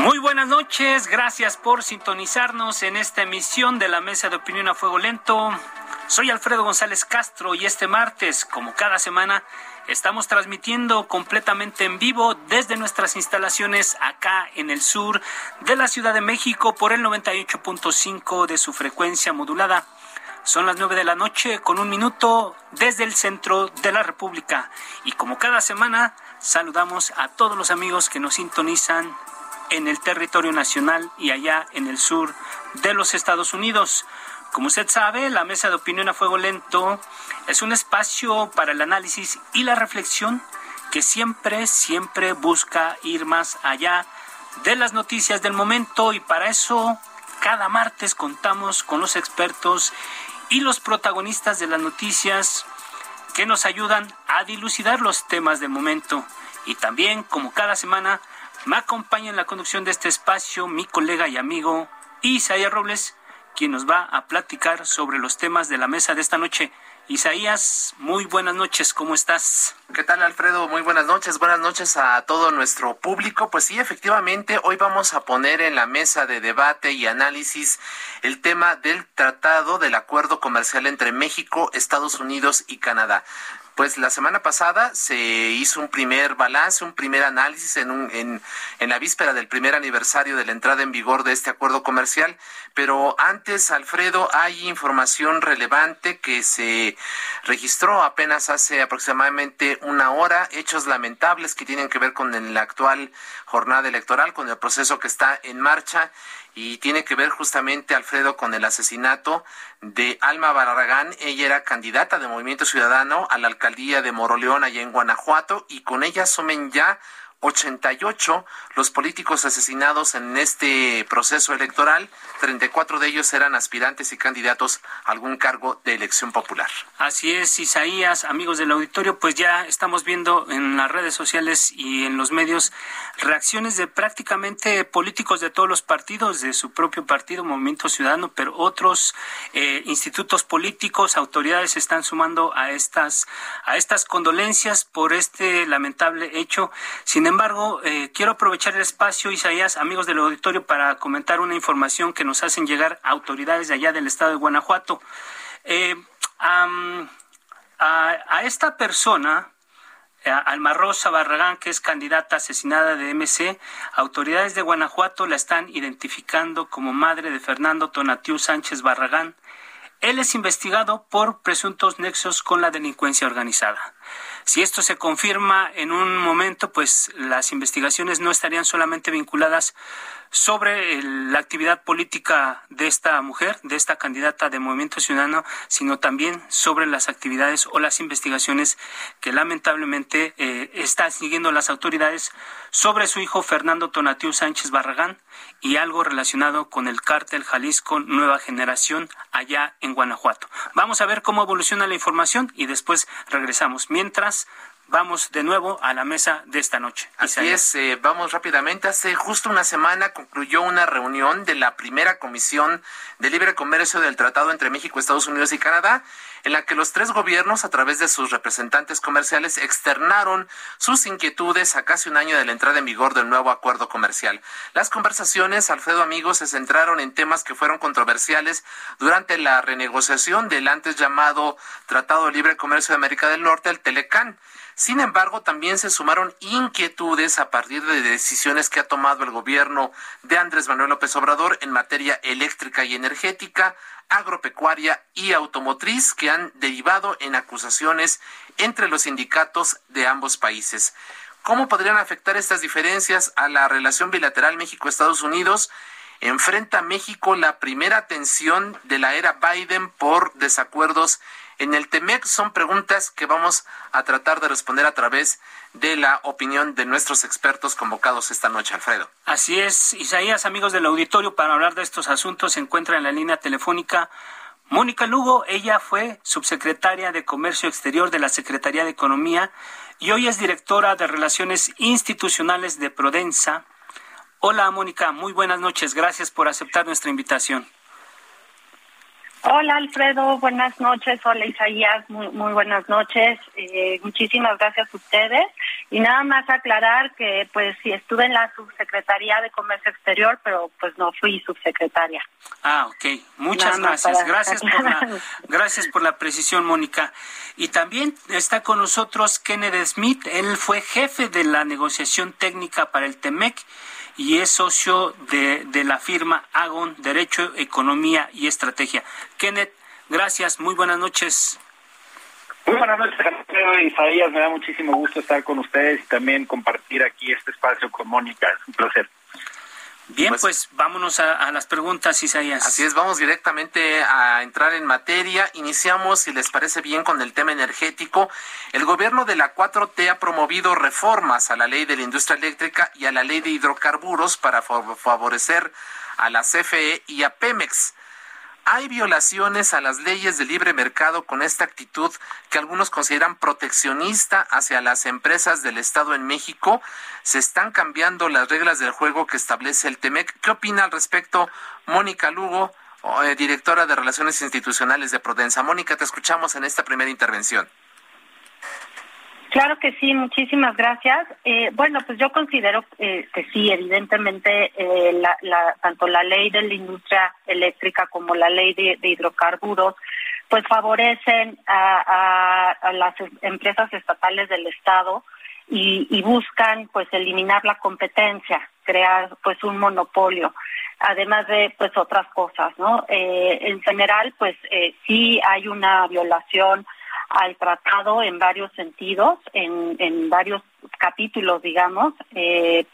Muy buenas noches, gracias por sintonizarnos en esta emisión de la Mesa de Opinión a Fuego Lento. Soy Alfredo González Castro y este martes, como cada semana, estamos transmitiendo completamente en vivo desde nuestras instalaciones acá en el sur de la Ciudad de México por el 98.5 de su frecuencia modulada. Son las nueve de la noche con un minuto desde el centro de la República. Y como cada semana, saludamos a todos los amigos que nos sintonizan en el territorio nacional y allá en el sur de los Estados Unidos. Como usted sabe, la mesa de opinión a fuego lento es un espacio para el análisis y la reflexión que siempre, siempre busca ir más allá de las noticias del momento y para eso cada martes contamos con los expertos y los protagonistas de las noticias que nos ayudan a dilucidar los temas del momento. Y también, como cada semana, me acompaña en la conducción de este espacio mi colega y amigo Isaías Robles, quien nos va a platicar sobre los temas de la mesa de esta noche. Isaías, muy buenas noches, ¿cómo estás? ¿Qué tal, Alfredo? Muy buenas noches, buenas noches a todo nuestro público. Pues sí, efectivamente, hoy vamos a poner en la mesa de debate y análisis el tema del tratado del acuerdo comercial entre México, Estados Unidos y Canadá. Pues la semana pasada se hizo un primer balance, un primer análisis en, un, en, en, la víspera del primer aniversario de la entrada en vigor de este acuerdo comercial. Pero antes, Alfredo, hay información relevante que se registró apenas hace aproximadamente una hora, hechos lamentables que tienen que ver con la actual jornada electoral, con el proceso que está en marcha y tiene que ver justamente, Alfredo, con el asesinato de Alma Barragán. Ella era candidata de Movimiento Ciudadano a la alcaldía de Moroleón, allá en Guanajuato, y con ella asumen ya 88 los políticos asesinados en este proceso electoral. 34 de ellos eran aspirantes y candidatos a algún cargo de elección popular. Así es, Isaías, amigos del auditorio, pues ya estamos viendo en las redes sociales y en los medios reacciones de prácticamente políticos de todos los partidos, de su propio partido, Movimiento Ciudadano, pero otros eh, institutos políticos, autoridades están sumando a estas, a estas condolencias por este lamentable hecho. Sin embargo, eh, quiero aprovechar el espacio, Isaías, amigos del auditorio, para comentar una información que nos hacen llegar autoridades de allá del estado de Guanajuato. Eh, a, a, esta persona, Alma Rosa Barragán, que es candidata asesinada de MC, autoridades de Guanajuato la están identificando como madre de Fernando Tonatiu Sánchez Barragán. Él es investigado por presuntos nexos con la delincuencia organizada. Si esto se confirma en un momento, pues las investigaciones no estarían solamente vinculadas sobre la actividad política de esta mujer, de esta candidata de Movimiento Ciudadano, sino también sobre las actividades o las investigaciones que lamentablemente eh, están siguiendo las autoridades sobre su hijo Fernando Tonatiu Sánchez Barragán y algo relacionado con el cártel Jalisco Nueva Generación allá en Guanajuato. Vamos a ver cómo evoluciona la información y después regresamos. Mientras, vamos de nuevo a la mesa de esta noche. Así es, eh, vamos rápidamente. Hace justo una semana concluyó una reunión de la primera comisión de libre comercio del Tratado entre México, Estados Unidos y Canadá, en la que los tres gobiernos, a través de sus representantes comerciales, externaron sus inquietudes a casi un año de la entrada en vigor del nuevo acuerdo comercial. Las conversaciones, Alfredo Amigos, se centraron en temas que fueron controversiales durante la renegociación del antes llamado Tratado de Libre Comercio de América del Norte, el Telecán. Sin embargo, también se sumaron inquietudes a partir de decisiones que ha tomado el gobierno de Andrés Manuel López Obrador en materia eléctrica y energética, agropecuaria y automotriz que han derivado en acusaciones entre los sindicatos de ambos países. ¿Cómo podrían afectar estas diferencias a la relación bilateral México-Estados Unidos? Enfrenta México la primera tensión de la era Biden por desacuerdos en el TEMEC son preguntas que vamos a tratar de responder a través de la opinión de nuestros expertos convocados esta noche, Alfredo. Así es, Isaías, amigos del auditorio, para hablar de estos asuntos se encuentra en la línea telefónica Mónica Lugo. Ella fue subsecretaria de Comercio Exterior de la Secretaría de Economía y hoy es directora de Relaciones Institucionales de Prodensa. Hola, Mónica, muy buenas noches. Gracias por aceptar nuestra invitación. Hola Alfredo, buenas noches. Hola Isaías, muy, muy buenas noches. Eh, muchísimas gracias a ustedes. Y nada más aclarar que pues sí estuve en la subsecretaría de Comercio Exterior, pero pues no fui subsecretaria. Ah, ok. Muchas gracias. Gracias por, la, gracias por la precisión, Mónica. Y también está con nosotros Kenneth Smith. Él fue jefe de la negociación técnica para el TEMEC y es socio de, de la firma Agon Derecho, Economía y Estrategia. Kenneth, gracias, muy buenas noches. Muy buenas noches, Isaías. Me da muchísimo gusto estar con ustedes y también compartir aquí este espacio con Mónica. Es un placer. Bien, pues, pues vámonos a, las preguntas, Isaías. Así es, vamos directamente a entrar en materia. Iniciamos, si les parece bien, con el tema energético. El gobierno de la 4T ha promovido reformas a la ley de la industria eléctrica y a la ley de hidrocarburos para favorecer a la CFE y a Pemex. Hay violaciones a las leyes de libre mercado con esta actitud que algunos consideran proteccionista hacia las empresas del Estado en México. Se están cambiando las reglas del juego que establece el TEMEC. ¿Qué opina al respecto Mónica Lugo, eh, directora de Relaciones Institucionales de Prudenza? Mónica, te escuchamos en esta primera intervención. Claro que sí, muchísimas gracias. Eh, bueno, pues yo considero eh, que sí, evidentemente, eh, la, tanto la ley de la industria eléctrica como la ley de, hidrocarburos, pues favorecen a, las empresas estatales del Estado y, y, buscan, pues, eliminar la competencia, crear, pues, un monopolio, además de, pues, otras cosas, ¿no? en general, pues, sí hay una violación al tratado en varios sentidos, en, en varios capítulos, digamos, eh,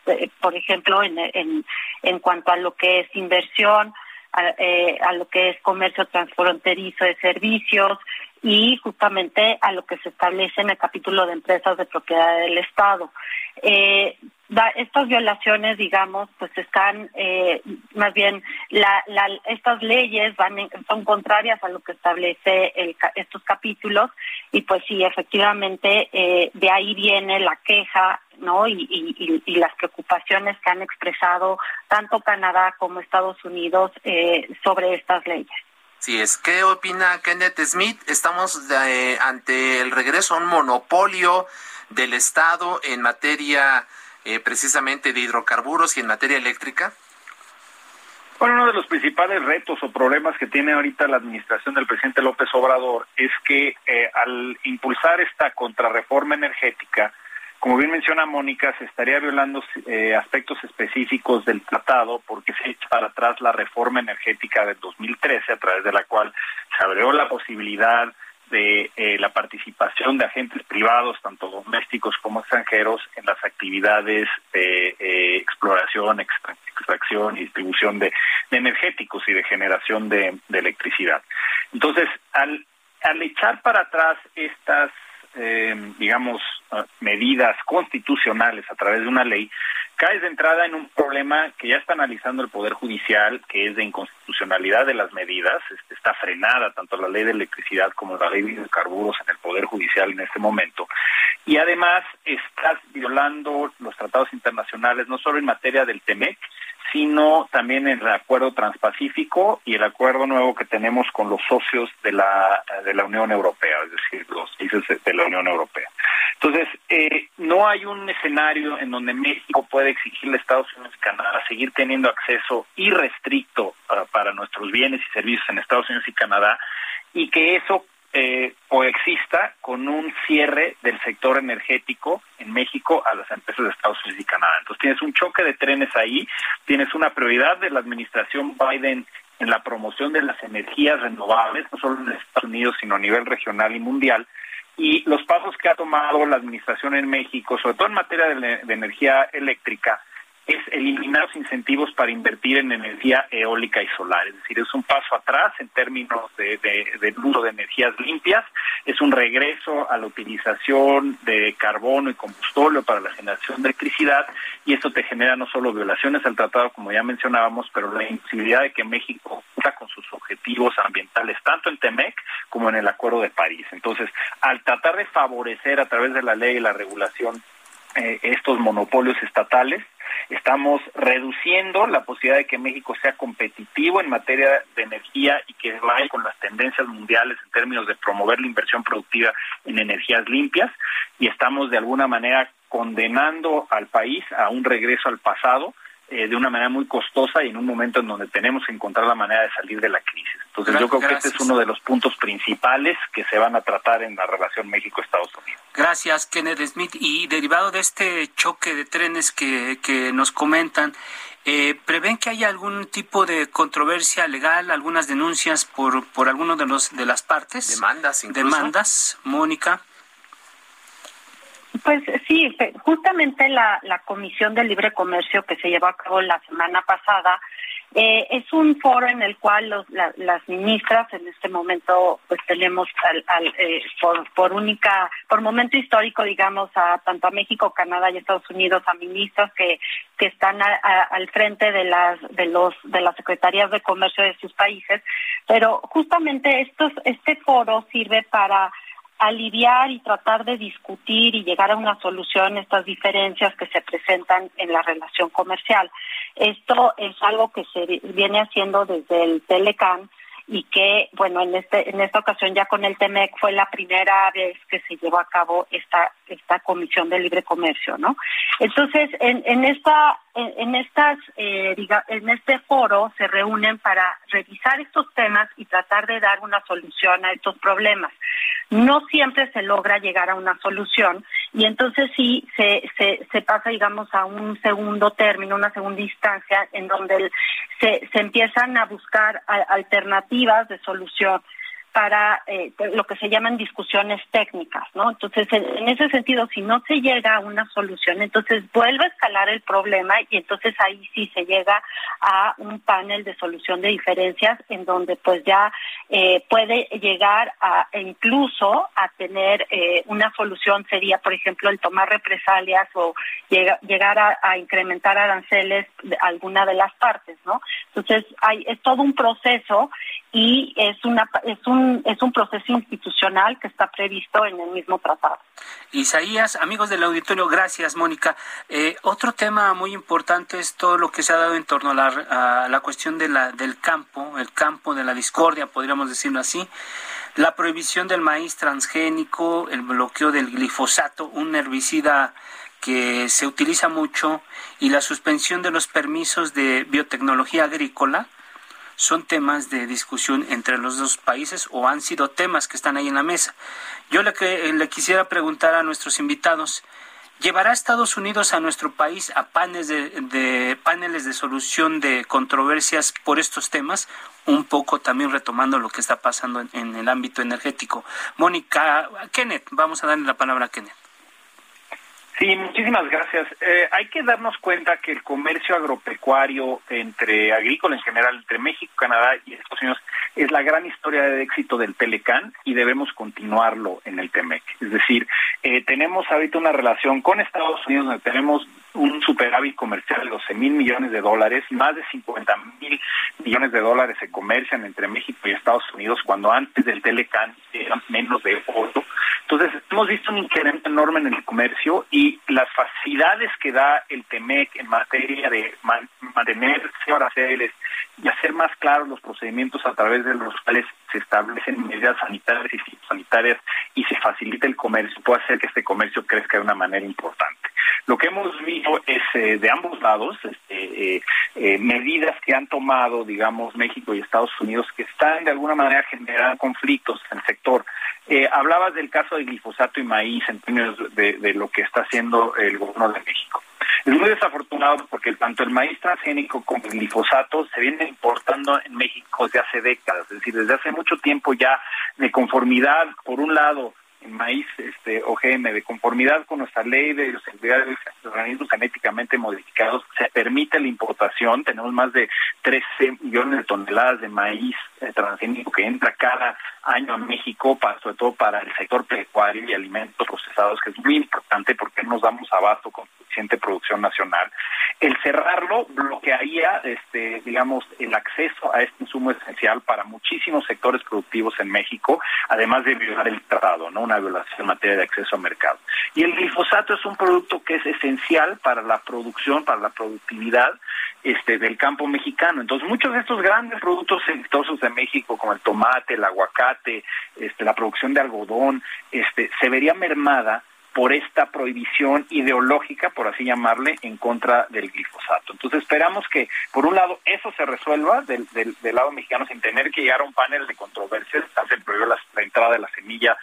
por ejemplo, en, en, en cuanto a lo que es inversión, a, eh, a lo que es comercio transfronterizo de servicios y justamente a lo que se establece en el capítulo de empresas de propiedad del Estado. Eh, estas violaciones, digamos, pues están, eh, más bien, la, la, estas leyes van son contrarias a lo que establece el, estos capítulos y pues sí, efectivamente, eh, de ahí viene la queja, ¿no? Y, y, y, las preocupaciones que han expresado tanto Canadá como Estados Unidos eh, sobre estas leyes. Sí, es. ¿Qué opina Kenneth Smith? Estamos de, ante el regreso a un monopolio del Estado en materia eh, precisamente de hidrocarburos y en materia eléctrica? Bueno, uno de los principales retos o problemas que tiene ahorita la administración del presidente López Obrador es que eh, al impulsar esta contrarreforma energética, como bien menciona Mónica, se estaría violando eh, aspectos específicos del tratado porque se echa para atrás la reforma energética del 2013 a través de la cual se abrió la posibilidad de eh, la participación de agentes privados, tanto domésticos como extranjeros, en las actividades de eh, exploración, extracción y distribución de, energéticos y de generación de, electricidad. Entonces, al, al echar para atrás estas, eh, digamos, medidas constitucionales a través de una ley, caes de entrada en un problema que ya está analizando el Poder Judicial, que es de inconstitucionalidad de las medidas. Este, está frenada tanto la ley de electricidad como la ley de hidrocarburos en el Poder Judicial en este momento. y además estás violando los tratados internacionales, no solo en materia del TEMEC, sino también el acuerdo transpacífico y el acuerdo nuevo que tenemos con los socios de la, de la Unión Europea, es decir, los países de la Unión Europea. Entonces, eh, no hay un escenario en donde México puede exigirle a Estados Unidos y Canadá seguir teniendo acceso irrestricto uh, para nuestros bienes y servicios en Estados Unidos y Canadá y que eso eh, coexista con un cierre del sector energético en México a las empresas de Estados Unidos y Canadá. Entonces tienes un choque de trenes ahí, tienes una prioridad de la administración Biden en la promoción de las energías renovables, no solo en Estados Unidos, sino a nivel regional y mundial, y los pasos que ha tomado la administración en México, sobre todo en materia de, energía eléctrica, es eliminar los incentivos para invertir en energía eólica y solar. Es decir, es un paso atrás en términos de, del uso de energías limpias, es un regreso a la utilización de carbono y combustible para la generación de electricidad y esto te genera no solo violaciones al tratado, como ya mencionábamos, pero la imposibilidad de que México cumpla con sus objetivos ambientales, tanto en TEMEC como en el Acuerdo de París. Entonces, al tratar de favorecer a través de la ley y la regulación eh, estos monopolios estatales, Estamos reduciendo la posibilidad de que México sea competitivo en materia de energía y que vaya con las tendencias mundiales en términos de promover la inversión productiva en energías limpias y estamos de alguna manera condenando al país a un regreso al pasado eh, de una manera muy costosa y en un momento en donde tenemos que encontrar la manera de salir de la crisis. Entonces yo creo que este es uno de los puntos principales que se van a tratar en la relación México-Estados Unidos. Gracias, Kenneth Smith. Y derivado de este choque de trenes que, que nos comentan, eh, ¿prevén que haya algún tipo de controversia legal, algunas denuncias por, por alguno de, los, de las partes? Demandas, incluso. Demandas, Mónica. Pues sí, justamente la, la Comisión de Libre Comercio que se llevó a cabo la semana pasada eh, es un foro en el cual los, las ministras en este momento pues tenemos al, al, eh, por, por única por momento histórico digamos a tanto a México, Canadá y Estados Unidos a ministras que que están al frente de las de los de las secretarías de comercio de sus países, pero justamente estos este foro sirve para aliviar y tratar de discutir y llegar a una solución estas diferencias que se presentan en la relación comercial. Esto es algo que se viene haciendo desde el Telecan y que, bueno, en este en esta ocasión ya con el TEMEC fue la primera vez que se llevó a cabo esta esta comisión de libre comercio, ¿no? Entonces, en, en esta en, en estas eh, diga, en este foro se reúnen para revisar estos temas y tratar de dar una solución a estos problemas. No siempre se logra llegar a una solución y entonces sí se, se, pasa, digamos, a un segundo término, una segunda instancia en donde se, se empiezan a buscar alternativas de solución para eh, lo que se llaman discusiones técnicas, ¿no? Entonces, en, en, ese sentido, si no se llega a una solución, entonces vuelve a escalar el problema y entonces ahí sí se llega a un panel de solución de diferencias en donde pues ya eh, puede llegar a e incluso a tener eh, una solución sería, por ejemplo, el tomar represalias o llega, llegar a, a, incrementar aranceles de alguna de las partes, ¿no? Entonces, hay es todo un proceso y es una es un es un proceso institucional que está previsto en el mismo tratado. Isaías, amigos del auditorio, gracias, Mónica. Eh, otro tema muy importante es todo lo que se ha dado en torno a la, la cuestión de la, del campo, el campo de la discordia, podríamos decirlo así. La prohibición del maíz transgénico, el bloqueo del glifosato, un herbicida que se utiliza mucho, y la suspensión de los permisos de biotecnología agrícola, son temas de discusión entre los dos países o han sido temas que están ahí en la mesa. Yo le, le quisiera preguntar a nuestros invitados, ¿llevará Estados Unidos a nuestro país a paneles de, de, paneles de solución de controversias por estos temas? Un poco también retomando lo que está pasando en, en el ámbito energético. Mónica, Kenneth, vamos a darle la palabra a Kenneth. Sí, muchísimas gracias. Eh, hay que darnos cuenta que el comercio agropecuario entre agrícola en general, entre México, Canadá y Estados Unidos, es la gran historia de éxito del Telecan y debemos continuarlo en el TEMEC. Es decir, eh, tenemos ahorita una relación con Estados Unidos donde tenemos un superávit comercial de 12 mil millones de dólares, más de 50 mil millones de dólares se comercian entre México y Estados Unidos, cuando antes del Telecan eran menos de 8. Entonces, hemos visto un incremento enorme en el comercio y las facilidades que da el TEMEC en materia de mantener aranceles y hacer más claros los procedimientos a través de los cuales se establecen medidas sanitarias y sanitarias y se facilita el comercio, puede hacer que este comercio crezca de una manera importante. Lo que hemos visto es eh, de ambos lados este, eh, eh, medidas que han tomado, digamos, México y Estados Unidos que están de alguna manera generando conflictos en el sector. hablabas del caso de glifosato y maíz en términos de, lo que está haciendo el gobierno de México. Es muy desafortunado porque tanto el maíz transgénico como el glifosato se vienen importando en México desde hace décadas, es decir, desde hace mucho tiempo ya de conformidad, por un lado, maíz este, OGM de conformidad con nuestra ley de los organismos genéticamente modificados, se permite la importación. Tenemos más de 13 millones de toneladas de maíz eh, transgénico que entra cada año a México, para, sobre todo para el sector pecuario y alimentos procesados, que es muy importante porque nos damos abasto con producción nacional. El cerrarlo bloquearía, este, digamos, el acceso a este insumo esencial para muchísimos sectores productivos en México, además de violar el tratado, ¿no? Una violación en materia de acceso a mercado. Y el glifosato es un producto que es esencial para la producción, para la productividad este, del campo mexicano. Entonces, muchos de estos grandes productos exitosos de México, como el tomate, el aguacate, este, la producción de algodón, este, se vería mermada por esta prohibición ideológica, por así llamarle, en contra del glifosato. Entonces esperamos que, por un lado, eso se resuelva del, del, lado mexicano sin tener que llegar a un panel de controversias. Se prohibió la, entrada de la semilla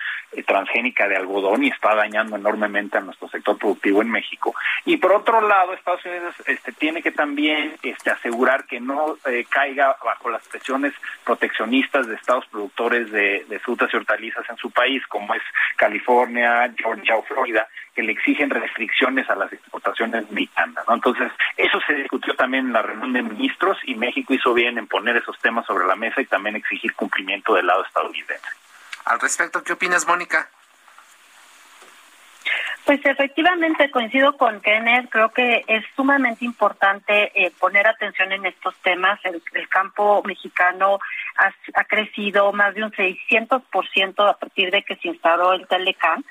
transgénica de algodón y está dañando enormemente a nuestro sector productivo en México. Y por otro lado, Estados Unidos este, tiene que también este, asegurar que no eh, caiga bajo las presiones proteccionistas de estados productores de, de frutas y hortalizas en su país, como es California, Georgia o Florida que le exigen restricciones a las exportaciones mexicanas. ¿no? Entonces, eso se discutió también en la reunión de ministros y México hizo bien en poner esos temas sobre la mesa y también exigir cumplimiento del lado estadounidense. Al respecto, ¿qué opinas, Mónica? Pues efectivamente coincido con Kenneth, creo que es sumamente importante eh, poner atención en estos temas. El, campo mexicano ha, ha, crecido más de un 600% a partir de que se instaló el Telecam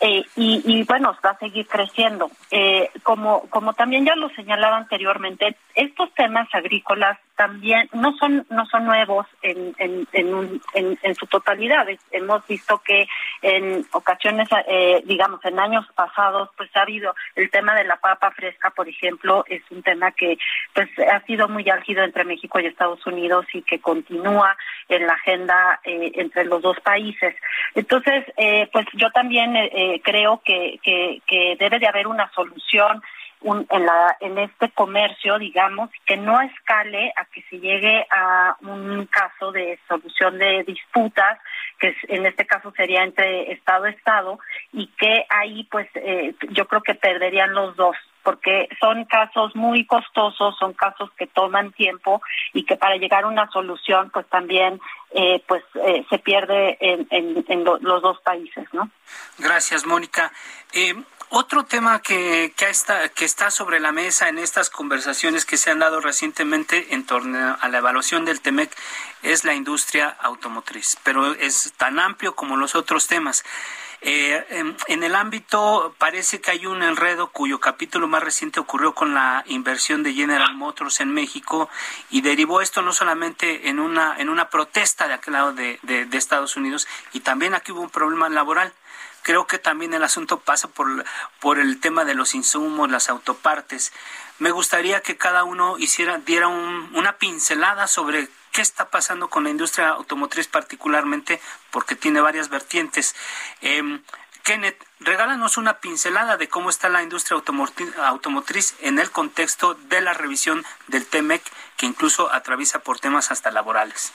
eh, y, bueno, va a seguir creciendo. Eh, como, como también ya lo señalaba anteriormente, estos temas agrícolas también no son no son nuevos en, en, en, en, su totalidad. Hemos visto que en ocasiones, eh, digamos, en años pasados, pues ha habido el tema de la papa fresca, por ejemplo, es un tema que pues ha sido muy álgido entre México y Estados Unidos y que continúa en la agenda eh, entre los dos países. Entonces, eh, pues yo también eh, creo que, que, que debe de haber una solución en, la, en este comercio, digamos, que no escale a que se llegue a un caso de solución de disputas, que en este caso sería entre Estado a Estado, y que ahí pues eh, yo creo que perderían los dos porque son casos muy costosos, son casos que toman tiempo y que para llegar a una solución pues también eh, pues eh, se pierde en, en, los dos países, ¿no? Gracias, Mónica. Eh, otro tema que, que, está, que está sobre la mesa en estas conversaciones que se han dado recientemente en torno a la evaluación del TEMEC es la industria automotriz, pero es tan amplio como los otros temas. Eh, en, el ámbito parece que hay un enredo cuyo capítulo más reciente ocurrió con la inversión de General Motors en México y derivó esto no solamente en una en una protesta de aquel lado de, de Estados Unidos y también aquí hubo un problema laboral creo que también el asunto pasa por, por el tema de los insumos, las autopartes. Me gustaría que cada uno hiciera, diera una pincelada sobre qué está pasando con la industria automotriz particularmente, porque tiene varias vertientes. Eh, Kenneth, regálanos una pincelada de cómo está la industria automotriz en el contexto de la revisión del TEMEC, que incluso atraviesa por temas hasta laborales.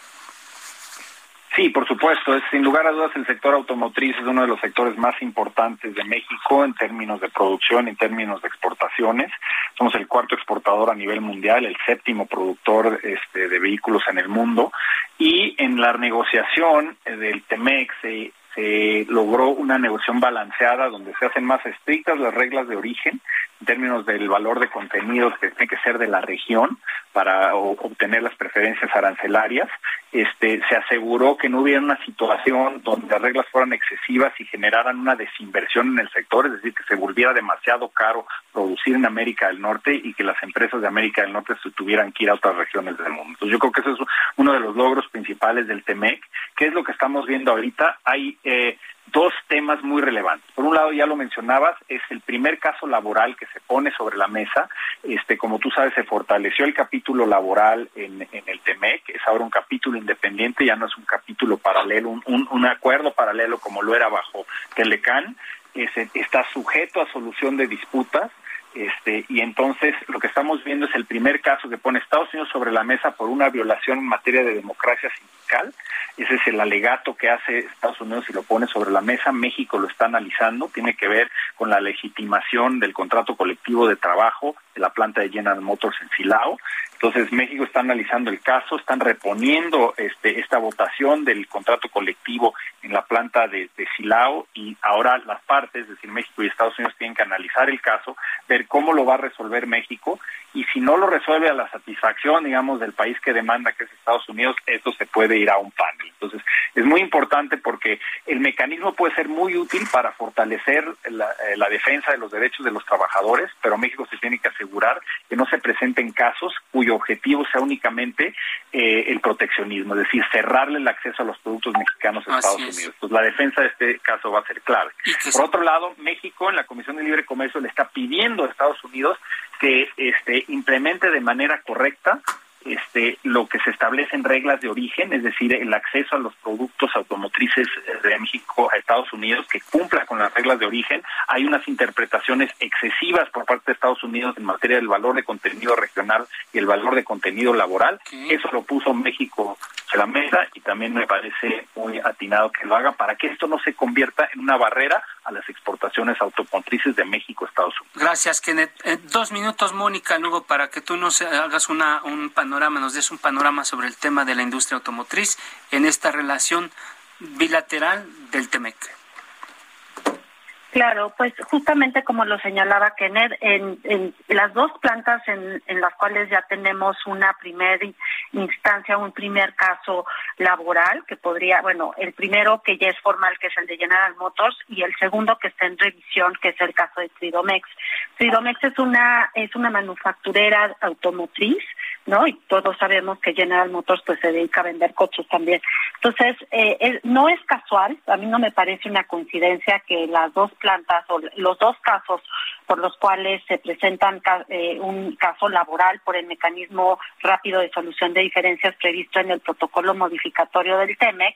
Sí, por supuesto. Es, sin lugar a dudas, el sector automotriz es uno de los sectores más importantes de México en términos de producción, en términos de exportaciones. Somos el cuarto exportador a nivel mundial, el séptimo productor este, de vehículos en el mundo. Y en la negociación del TEMEX se se logró una negociación balanceada donde se hacen más estrictas las reglas de origen en términos del valor de contenidos que tiene que ser de la región para obtener las preferencias arancelarias. Este, se aseguró que no hubiera una situación donde las reglas fueran excesivas y generaran una desinversión en el sector, es decir, que se volviera demasiado caro producir en América del Norte y que las empresas de América del Norte se tuvieran que ir a otras regiones del mundo. Yo creo que ese es uno de los logros principales del TEMEC. ¿Qué es lo que estamos viendo ahorita? Hay eh, dos temas muy relevantes. Por un lado, ya lo mencionabas, es el primer caso laboral que se pone sobre la mesa. Este, como tú sabes, se fortaleció el capítulo laboral en, el TEMEC, es ahora un capítulo independiente, ya no es un capítulo paralelo, un, un, acuerdo paralelo como lo era bajo Telecan. está sujeto a solución de disputas este, y entonces lo que estamos viendo es el primer caso que pone Estados Unidos sobre la mesa por una violación en materia de democracia sindical. Ese es el alegato que hace Estados Unidos y lo pone sobre la mesa. México lo está analizando. Tiene que ver con la legitimación del contrato colectivo de trabajo la planta de General Motors en Silao. Entonces México está analizando el caso, están reponiendo este, esta votación del contrato colectivo en la planta de, Silao y ahora las partes, es decir, México y Estados Unidos tienen que analizar el caso, ver cómo lo va a resolver México y si no lo resuelve a la satisfacción, digamos, del país que demanda, que es Estados Unidos, esto se puede ir a un panel. Entonces es muy importante porque el mecanismo puede ser muy útil para fortalecer la, eh, la defensa de los derechos de los trabajadores, pero México se tiene que asegurar que no se presenten casos cuyo objetivo sea únicamente eh, el proteccionismo, es decir, cerrarle el acceso a los productos mexicanos a Estados Unidos. Pues la defensa de este caso va a ser clave. Por otro lado, México en la Comisión de Libre Comercio le está pidiendo a Estados Unidos que este, implemente de manera correcta este, lo que se establece en reglas de origen, es decir, el acceso a los productos automotrices de México a Estados Unidos que cumpla con las reglas de origen. Hay unas interpretaciones excesivas por parte de Estados Unidos en materia del valor de contenido regional y el valor de contenido laboral. Eso lo puso México a la mesa y también me parece muy atinado que lo haga para que esto no se convierta en una barrera a las exportaciones automotrices de México a Estados Unidos. Gracias, Kenneth. Eh, dos minutos, Mónica, luego para que tú nos hagas una, un panorama, nos des un panorama sobre el tema de la industria automotriz en esta relación bilateral del TEMEC. Claro, pues justamente como lo señalaba Kenneth, en, en las dos plantas en, en, las cuales ya tenemos una primera instancia, un primer caso laboral que podría, bueno, el primero que ya es formal, que es el de General Motors, y el segundo que está en revisión, que es el caso de Tridomex. Tridomex es una es una manufacturera automotriz ¿no? Y todos sabemos que General Motors pues se dedica a vender coches también. Entonces, eh, no es casual, a mí no me parece una coincidencia que las dos plantas o los dos casos por los cuales se presentan eh, un caso laboral por el mecanismo rápido de solución de diferencias previsto en el protocolo modificatorio del TEMEC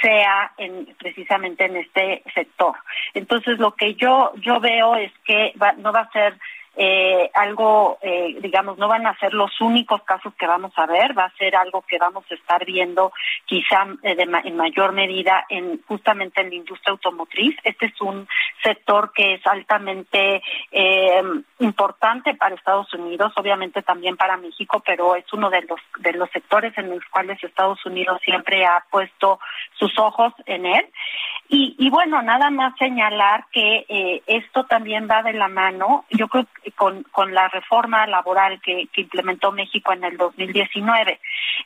sea en, precisamente en este sector. Entonces, lo que yo yo veo es que no va a ser eh, algo, eh, digamos, no van a ser los únicos casos que vamos a ver, va a ser algo que vamos a estar viendo quizá eh, en mayor medida en justamente en la industria automotriz. Este es un sector que es altamente eh, importante para Estados Unidos, obviamente también para México, pero es uno de los de los sectores en los cuales Estados Unidos siempre ha puesto sus ojos en él. Y, y bueno, nada más señalar que eh, esto también va de la mano, yo creo que con, con la reforma laboral que, que implementó México en el 2019.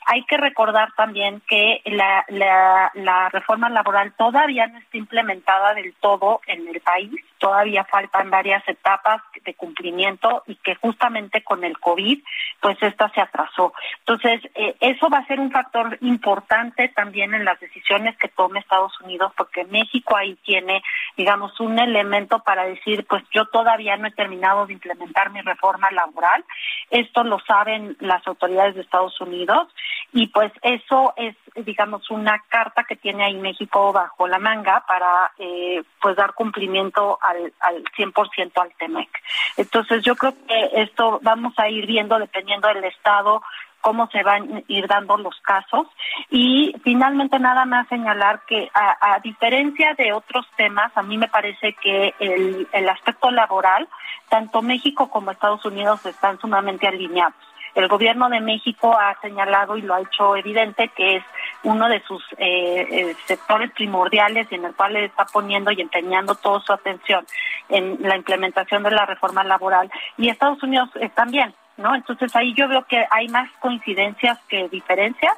Hay que recordar también que la, la, reforma laboral todavía no está implementada del todo en el país, todavía faltan varias etapas de cumplimiento y que justamente con el COVID, pues esta se atrasó. Entonces, eh, eso va a ser un factor importante también en las decisiones que tome Estados Unidos, porque México ahí tiene, digamos, un elemento para decir, pues yo todavía no he terminado de implementar mi reforma laboral. Esto lo saben las autoridades de Estados Unidos y pues eso es, digamos, una carta que tiene ahí México bajo la manga para, eh, pues, dar cumplimiento al, al 100% al TEMEC. Entonces yo creo que esto vamos a ir viendo dependiendo del estado cómo se van a ir dando los casos. Y finalmente nada más señalar que a, diferencia de otros temas, a mí me parece que el, el aspecto laboral, tanto México como Estados Unidos están sumamente alineados. El gobierno de México ha señalado y lo ha hecho evidente que es uno de sus eh, eh, sectores primordiales y en el cual está poniendo y empeñando toda su atención en la implementación de la reforma laboral. Y Estados Unidos también, ¿no? Entonces ahí yo veo que hay más coincidencias que diferencias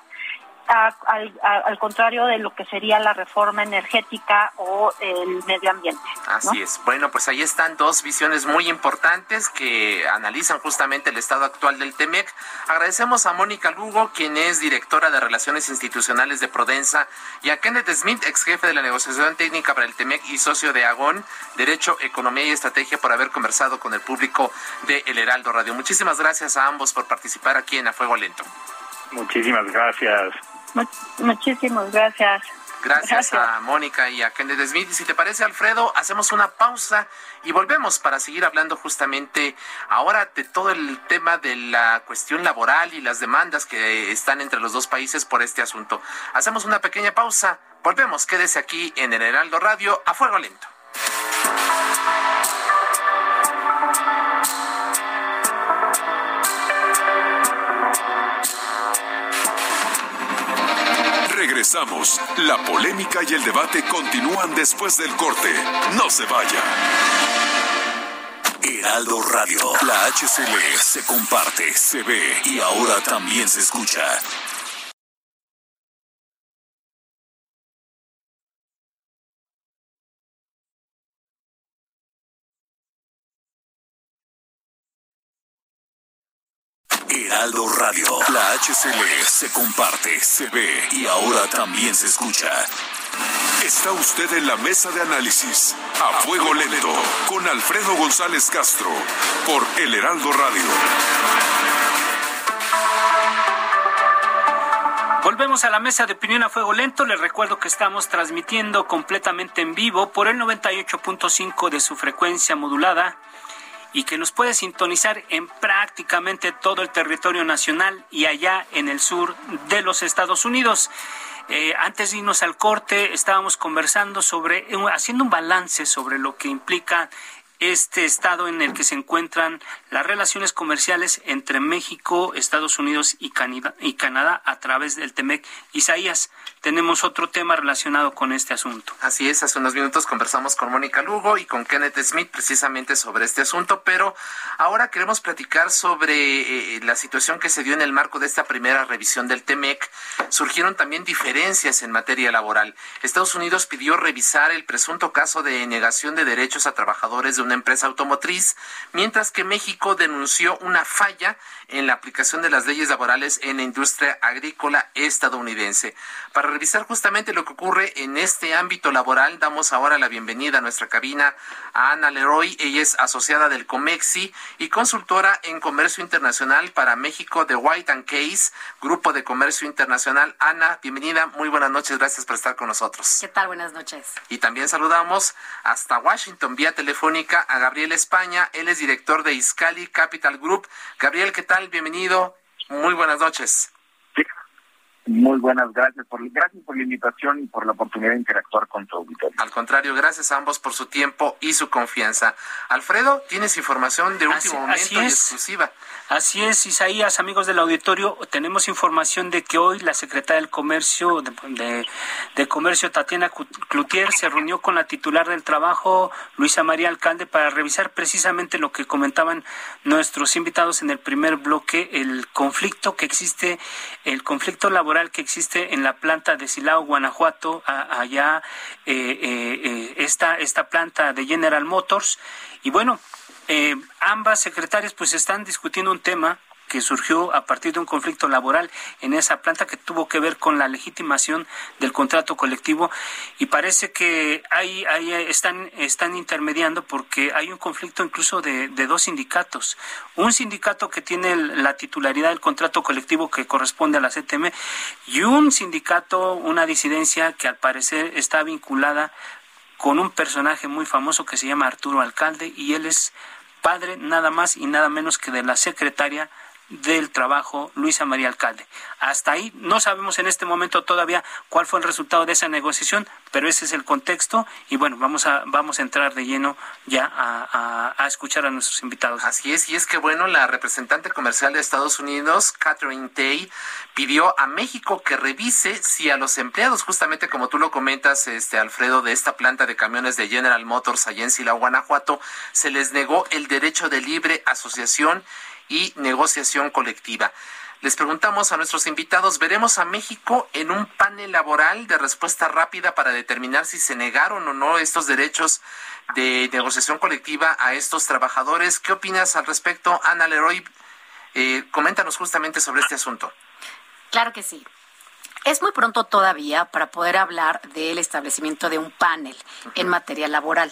al, contrario de lo que sería la reforma energética o el medio ambiente. Así es. Bueno, pues ahí están dos visiones muy importantes que analizan justamente el estado actual del TEMEC. Agradecemos a Mónica Lugo, quien es directora de Relaciones Institucionales de Prodensa, y a Kenneth Smith, ex jefe de la negociación técnica para el TEMEC y socio de Agón, Derecho, Economía y Estrategia, por haber conversado con el público de El Heraldo Radio. Muchísimas gracias a ambos por participar aquí en A Fuego Lento. Muchísimas gracias. Muchísimas gracias. Gracias, a Mónica y a Kenneth Smith. Y si te parece, Alfredo, hacemos una pausa y volvemos para seguir hablando justamente ahora de todo el tema de la cuestión laboral y las demandas que están entre los dos países por este asunto. Hacemos una pequeña pausa. Volvemos. Quédese aquí en el Heraldo Radio a fuego lento. Regresamos. La polémica y el debate continúan después del corte. No se vaya. Heraldo Radio. La HCL se comparte, se ve y ahora también se escucha. Radio. La HCL se comparte, se ve y ahora también se escucha. Está usted en la mesa de análisis a fuego lento con Alfredo González Castro por El Heraldo Radio. Volvemos a la mesa de opinión a fuego lento. Les recuerdo que estamos transmitiendo completamente en vivo por el 98.5 de su frecuencia modulada y que nos puede sintonizar en prácticamente todo el territorio nacional y allá en el sur de los Estados Unidos. Eh, antes de irnos al corte, estábamos conversando sobre, haciendo un balance sobre lo que implica este estado en el que se encuentran las relaciones comerciales entre México, Estados Unidos y Canadá, a través del TEMEC. Isaías, tenemos otro tema relacionado con este asunto. Así es, hace unos minutos conversamos con Mónica Lugo y con Kenneth Smith precisamente sobre este asunto, pero ahora queremos platicar sobre eh, la situación que se dio en el marco de esta primera revisión del TEMEC. Surgieron también diferencias en materia laboral. Estados Unidos pidió revisar el presunto caso de negación de derechos a trabajadores de empresa automotriz, mientras que México denunció una falla en la aplicación de las leyes laborales en la industria agrícola estadounidense. Para revisar justamente lo que ocurre en este ámbito laboral, damos ahora la bienvenida a nuestra cabina a Ana Leroy. Ella es asociada del COMEXI y consultora en comercio internacional para México de White and Case, Grupo de Comercio Internacional. Ana, bienvenida, muy buenas noches, gracias por estar con nosotros. ¿Qué tal? Buenas noches. Y también saludamos hasta Washington vía telefónica a Gabriel España, él es director de Iscali Capital Group. Gabriel, ¿qué tal? Bienvenido. Muy buenas noches. Muy buenas, gracias por, gracias por la invitación y por la oportunidad de interactuar con tu auditorio. Al contrario, gracias a ambos por su tiempo y su confianza. Alfredo, tienes información de último momento y exclusiva. Así es, Isaías, amigos del auditorio, tenemos información de que hoy la secretaria del Comercio, de, de, Comercio, Tatiana Cloutier, se reunió con la titular del trabajo, Luisa María Alcalde, para revisar precisamente lo que comentaban nuestros invitados en el primer bloque, el conflicto que existe, el conflicto laboral que existe en la planta de Silao, Guanajuato, allá eh, eh, eh, esta, esta planta de General Motors. Y bueno, eh, ambas secretarias pues están discutiendo un tema que surgió a partir de un conflicto laboral en esa planta que tuvo que ver con la legitimación del contrato colectivo y parece que ahí, ahí están, están intermediando porque hay un conflicto incluso de, de, dos sindicatos. Un sindicato que tiene la titularidad del contrato colectivo que corresponde a la CTM y un sindicato, una disidencia que al parecer está vinculada con un personaje muy famoso que se llama Arturo Alcalde y él es padre nada más y nada menos que de la secretaria del Trabajo, Luisa María Alcalde. Hasta ahí no sabemos en este momento todavía cuál fue el resultado de esa negociación, pero ese es el contexto y bueno, vamos a, vamos a entrar de lleno ya a, a escuchar a nuestros invitados. Así es, y es que bueno, la representante comercial de Estados Unidos, Catherine Tay, pidió a México que revise si a los empleados, justamente como tú lo comentas, este Alfredo, de esta planta de camiones de General Motors allá en Silao, Guanajuato, se les negó el derecho de libre asociación y negociación colectiva. Les preguntamos a nuestros invitados, ¿veremos a México en un panel laboral de respuesta rápida para determinar si se negaron o no estos derechos de negociación colectiva a estos trabajadores? ¿Qué opinas al respecto, Ana Leroy? Eh, coméntanos justamente sobre este asunto. Claro que sí. Es muy pronto todavía para poder hablar del establecimiento de un panel en materia laboral.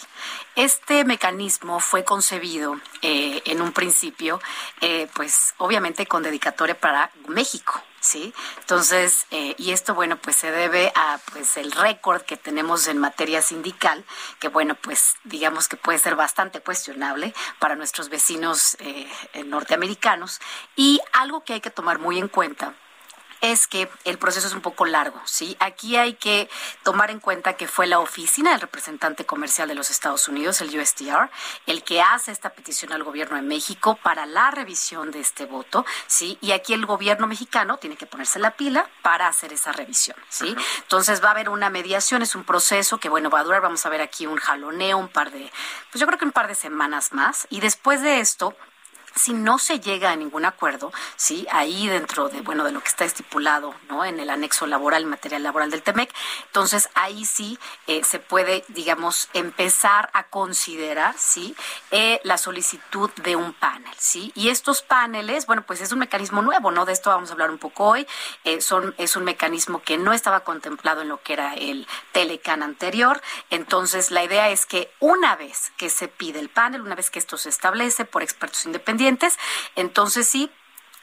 Este mecanismo fue concebido eh, en un principio, eh, pues obviamente con dedicatoria para México. Sí, entonces, eh, y esto, bueno, pues se debe a, pues, el récord que tenemos en materia sindical, que, bueno, pues, digamos que puede ser bastante cuestionable para nuestros vecinos norteamericanos. Y algo que hay que tomar muy en cuenta es que el proceso es un poco largo, ¿sí? Aquí hay que tomar en cuenta que fue la oficina del representante comercial de los Estados Unidos, el USTR, el que hace esta petición al gobierno de México para la revisión de este voto, ¿sí? Y aquí el gobierno mexicano tiene que ponerse la pila para hacer esa revisión, ¿sí? Entonces va a haber una mediación, es un proceso que, bueno, va a durar, vamos a ver aquí un jaloneo, un par de, pues yo creo que un par de semanas más, y después de esto, si no se llega a ningún acuerdo, sí, ahí dentro de bueno de lo que está estipulado, ¿no? En el anexo laboral, material laboral del Temec, entonces ahí sí eh, se puede, digamos, empezar a considerar, sí, eh, la solicitud de un panel, sí. Y estos paneles, bueno, pues es un mecanismo nuevo, ¿no? De esto vamos a hablar un poco hoy. Eh, son es un mecanismo que no estaba contemplado en lo que era el Telecan anterior. Entonces la idea es que una vez que se pide el panel, una vez que esto se establece por expertos independientes entonces sí,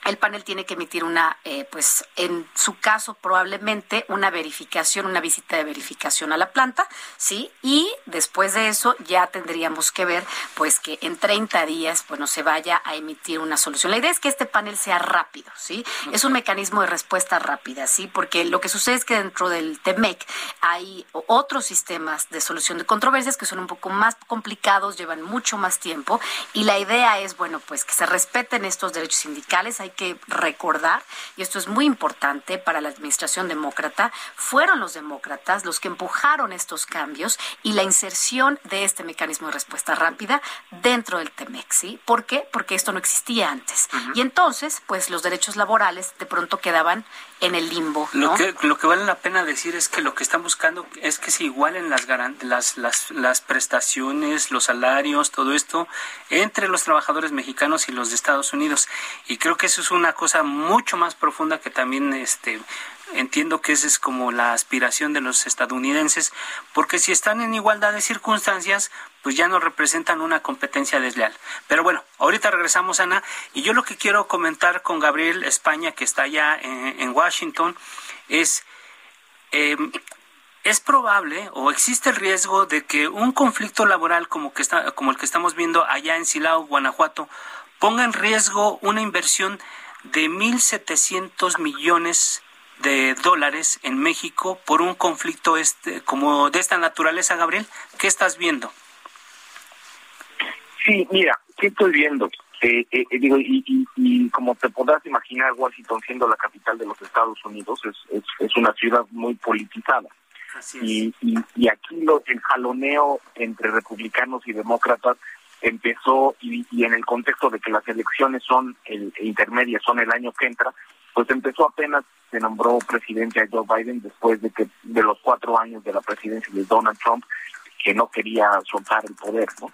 el panel tiene que emitir una, eh, pues en su caso probablemente una verificación, una visita de verificación a la planta, ¿sí? Y después de eso ya tendríamos que ver, pues que en 30 días, bueno, se vaya a emitir una solución. La idea es que este panel sea rápido, ¿sí? Es un mecanismo de respuesta rápida, ¿sí? Porque lo que sucede es que dentro del TEMEC hay otros sistemas de solución de controversias que son un poco más complicados, llevan mucho más tiempo y la idea es, bueno, pues que se respeten estos derechos sindicales, hay que recordar, y esto es muy importante para la administración demócrata, fueron los demócratas los que empujaron estos cambios y la inserción de este mecanismo de respuesta rápida dentro del TEMEC, ¿sí? ¿Por qué? Porque esto no existía antes. Y entonces, pues los derechos laborales de pronto quedaban en el limbo. Lo, que, lo que vale la pena decir es que lo que están buscando es que se igualen las, las, las, las prestaciones, los salarios, todo esto entre los trabajadores mexicanos y los de Estados Unidos. Y creo que eso es una cosa mucho más profunda que también este, entiendo que esa es como la aspiración de los estadounidenses, porque si están en igualdad de circunstancias, pues ya no representan una competencia desleal. Pero bueno, ahorita regresamos, Ana, y yo lo que quiero comentar con Gabriel España, que está allá en, Washington, es... Em, es probable o existe el riesgo de que un conflicto laboral como, que está, como el que estamos viendo allá en Silao, Guanajuato, ponga en riesgo una inversión de 1.700 millones de dólares en México por un conflicto este, como de esta naturaleza, Gabriel? ¿Qué estás viendo? Sí, mira, ¿qué estoy viendo? Eh, eh, eh, digo, y, como te podrás imaginar, Washington siendo la capital de los Estados Unidos es, es, una ciudad muy politizada. Y, y, aquí lo, el jaloneo entre republicanos y demócratas empezó y, en el contexto de que las elecciones son el, intermedias son el año que entra, pues empezó apenas se nombró presidente a Joe Biden después de que de los cuatro años de la presidencia de Donald Trump que no quería soltar el poder, ¿no?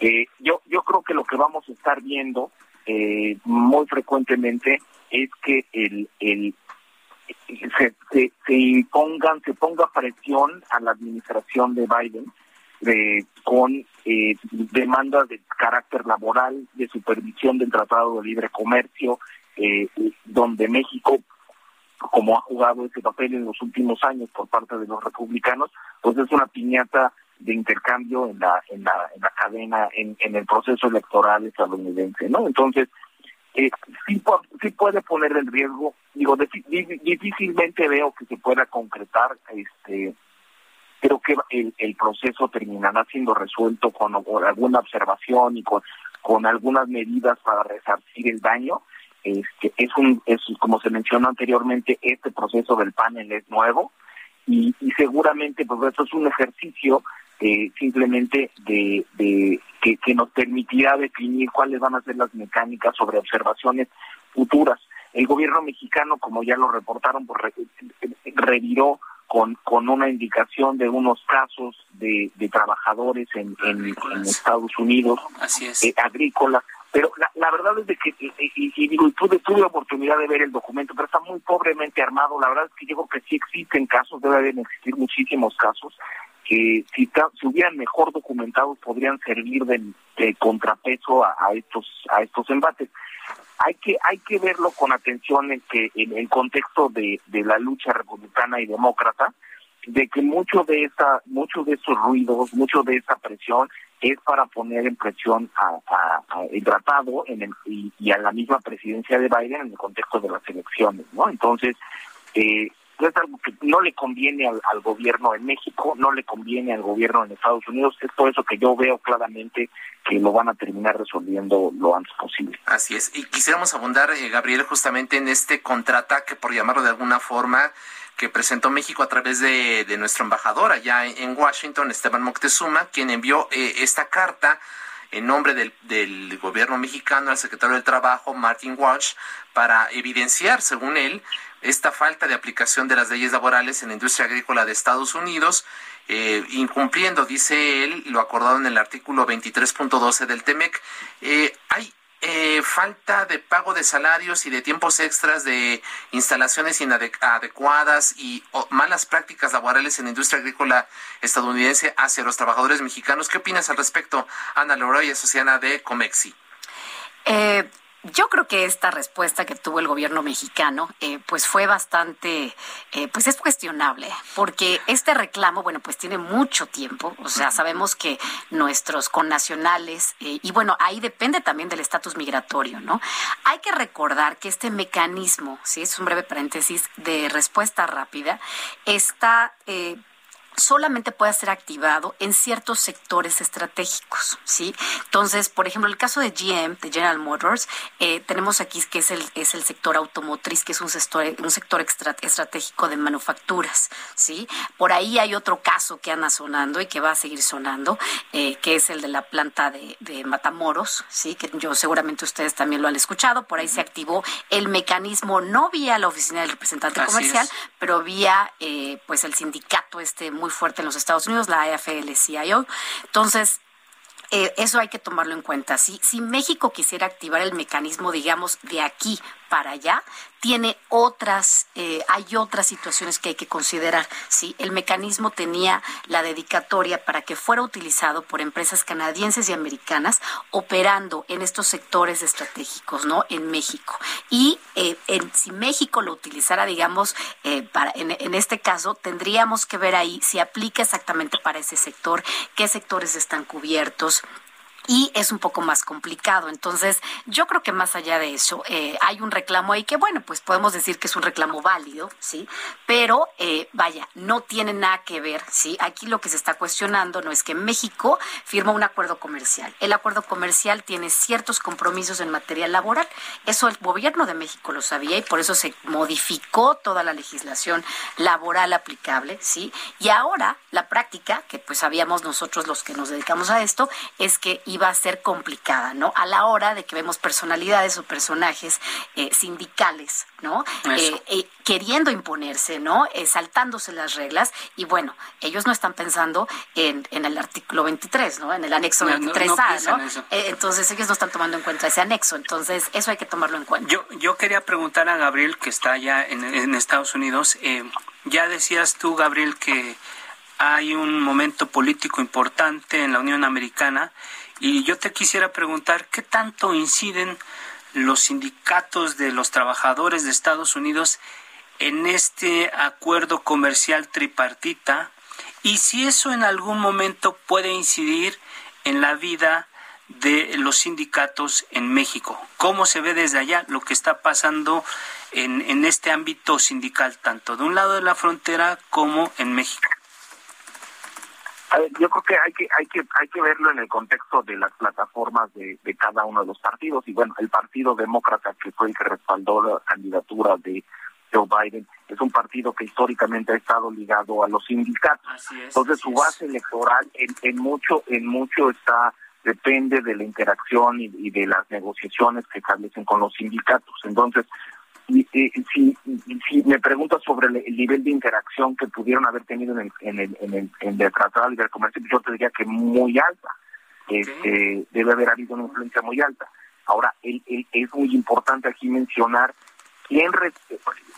Eh, yo yo creo que lo que vamos a estar viendo eh, muy frecuentemente es que el, el se, se, se impongan se ponga presión a la administración de Biden de, con eh, demandas de carácter laboral, de supervisión del Tratado de Libre Comercio, eh, donde México, como ha jugado ese papel en los últimos años por parte de los republicanos, pues es una piñata de intercambio en la en la, en la cadena en, en el proceso electoral estadounidense, ¿no? Entonces eh, sí, sí puede poner en riesgo, digo, difícilmente veo que se pueda concretar, este, creo que el, el proceso terminará siendo resuelto con, alguna observación y con, con algunas medidas para resarcir el daño. Este, es un, es como se mencionó anteriormente, este proceso del panel es nuevo y, y seguramente pues esto es un ejercicio eh, simplemente de, de que, que nos permitirá definir cuáles van a ser las mecánicas sobre observaciones futuras. El gobierno mexicano, como ya lo reportaron, pues reviró con, con una indicación de unos casos de, de trabajadores en, en, Estados Unidos, Así es. Eh, agrícolas. Pero la, la, verdad es de que, y, y, digo, tuve, tuve oportunidad de ver el documento, pero está muy pobremente armado. La verdad es que yo creo que sí existen casos, debe existir muchísimos casos, que si, si hubieran mejor documentados podrían servir de, de contrapeso a, a, estos a estos embates. Hay que hay que verlo con atención en que en el contexto de, de la lucha republicana y demócrata de que mucho de esa mucho de esos ruidos mucho de esa presión es para poner en presión a, el tratado en el, y, a la misma presidencia de Biden en el contexto de las elecciones no entonces eh, es algo que no le conviene al, al, gobierno en México, no le conviene al gobierno en Estados Unidos. Es por eso que yo veo claramente que lo van a terminar resolviendo lo antes posible. Así es. Y quisiéramos abundar, eh, Gabriel, justamente en este contraataque, por llamarlo de alguna forma, que presentó México a través de, de nuestro embajador allá en Washington, Esteban Moctezuma, quien envió eh, esta carta en nombre del, del, gobierno mexicano al secretario del Trabajo, Martin Walsh, para evidenciar, según él, esta falta de aplicación de las leyes laborales en la industria agrícola de Estados Unidos, eh, incumpliendo, dice él, lo acordado en el artículo 23.12 del TEMEC. Eh, hay eh, falta de pago de salarios y de tiempos extras de instalaciones inadecuadas y malas prácticas laborales en la industria agrícola estadounidense hacia los trabajadores mexicanos. ¿Qué opinas al respecto, Ana Loroy, asociada de Comexi? Eh, yo creo que esta respuesta que tuvo el gobierno mexicano, eh, pues fue bastante, eh, pues es cuestionable, porque este reclamo, bueno, pues tiene mucho tiempo, o sea, sabemos que nuestros connacionales, eh, y bueno, ahí depende también del estatus migratorio, ¿no? Hay que recordar que este mecanismo, sí, es un breve paréntesis, de respuesta rápida, está solamente puede ser activado en ciertos sectores estratégicos, ¿sí? Entonces, por ejemplo, el caso de GM, de General Motors, eh, tenemos aquí que es el, es el sector automotriz, que es un sector, un sector estratégico de manufacturas, ¿sí? Por ahí hay otro caso que anda sonando y que va a seguir sonando, eh, que es el de la planta de, Matamoros, ¿sí? Que yo seguramente ustedes también lo han escuchado, por ahí se activó el mecanismo, no vía la oficina del representante comercial, pero vía, eh, pues, el sindicato este muy fuerte en los Estados Unidos, la AFL-CIO. Entonces, eh, eso hay que tomarlo en cuenta. Si, si México quisiera activar el mecanismo, digamos, de aquí para allá, tiene otras, eh, hay otras situaciones que hay que considerar. ¿sí? El mecanismo tenía la dedicatoria para que fuera utilizado por empresas canadienses y americanas operando en estos sectores estratégicos, ¿no? En México. Y eh, si México lo utilizara, digamos, eh, para, en, en este caso, tendríamos que ver ahí si aplica exactamente para ese sector, qué sectores están cubiertos, y es un poco más complicado. Entonces, yo creo que más allá de eso, eh, hay un reclamo ahí que, bueno, pues podemos decir que es un reclamo válido, ¿sí? Pero, eh, vaya, no tiene nada que ver, ¿sí? Aquí lo que se está cuestionando no es que México firma un acuerdo comercial. El acuerdo comercial tiene ciertos compromisos en materia laboral. Eso el gobierno de México lo sabía y por eso se modificó toda la legislación laboral aplicable, ¿sí? Y ahora la práctica, que pues sabíamos nosotros los que nos dedicamos a esto, es que va a ser complicada, ¿no? A la hora de que vemos personalidades o personajes eh, sindicales, ¿no? Eh, eh, queriendo imponerse, ¿no? saltándose las reglas y bueno, ellos no están pensando en, en el artículo 23, ¿no? En el anexo 23A, ¿no? entonces ellos no están tomando en cuenta ese anexo, entonces eso hay que tomarlo en cuenta. Yo, yo quería preguntar a Gabriel, que está allá en, en Estados Unidos, ya decías tú, Gabriel, que hay un momento político importante en la Unión Americana y yo te quisiera preguntar, ¿qué tanto inciden los sindicatos de los trabajadores de Estados Unidos en este acuerdo comercial tripartita? Y si eso en algún momento puede incidir en la vida de los sindicatos en México. ¿Cómo se ve desde allá lo que está pasando en, en este ámbito sindical, tanto de un lado de la frontera como en México? Yo creo que hay que hay que hay que verlo en el contexto de las plataformas de, de, cada uno de los partidos. Y bueno el partido demócrata que fue el que respaldó la candidatura de Joe Biden es un partido que históricamente ha estado ligado a los sindicatos. Entonces su base electoral en, en, mucho en mucho está depende de la interacción y, y de las negociaciones que establecen con los sindicatos. Entonces y, si, si me preguntas sobre el, nivel de interacción que pudieron haber tenido en el, en el, en el, en el Tratado de Comercio, yo te diría que muy alta. Este, debe haber habido una influencia muy alta. Ahora, el, es muy importante aquí mencionar quién,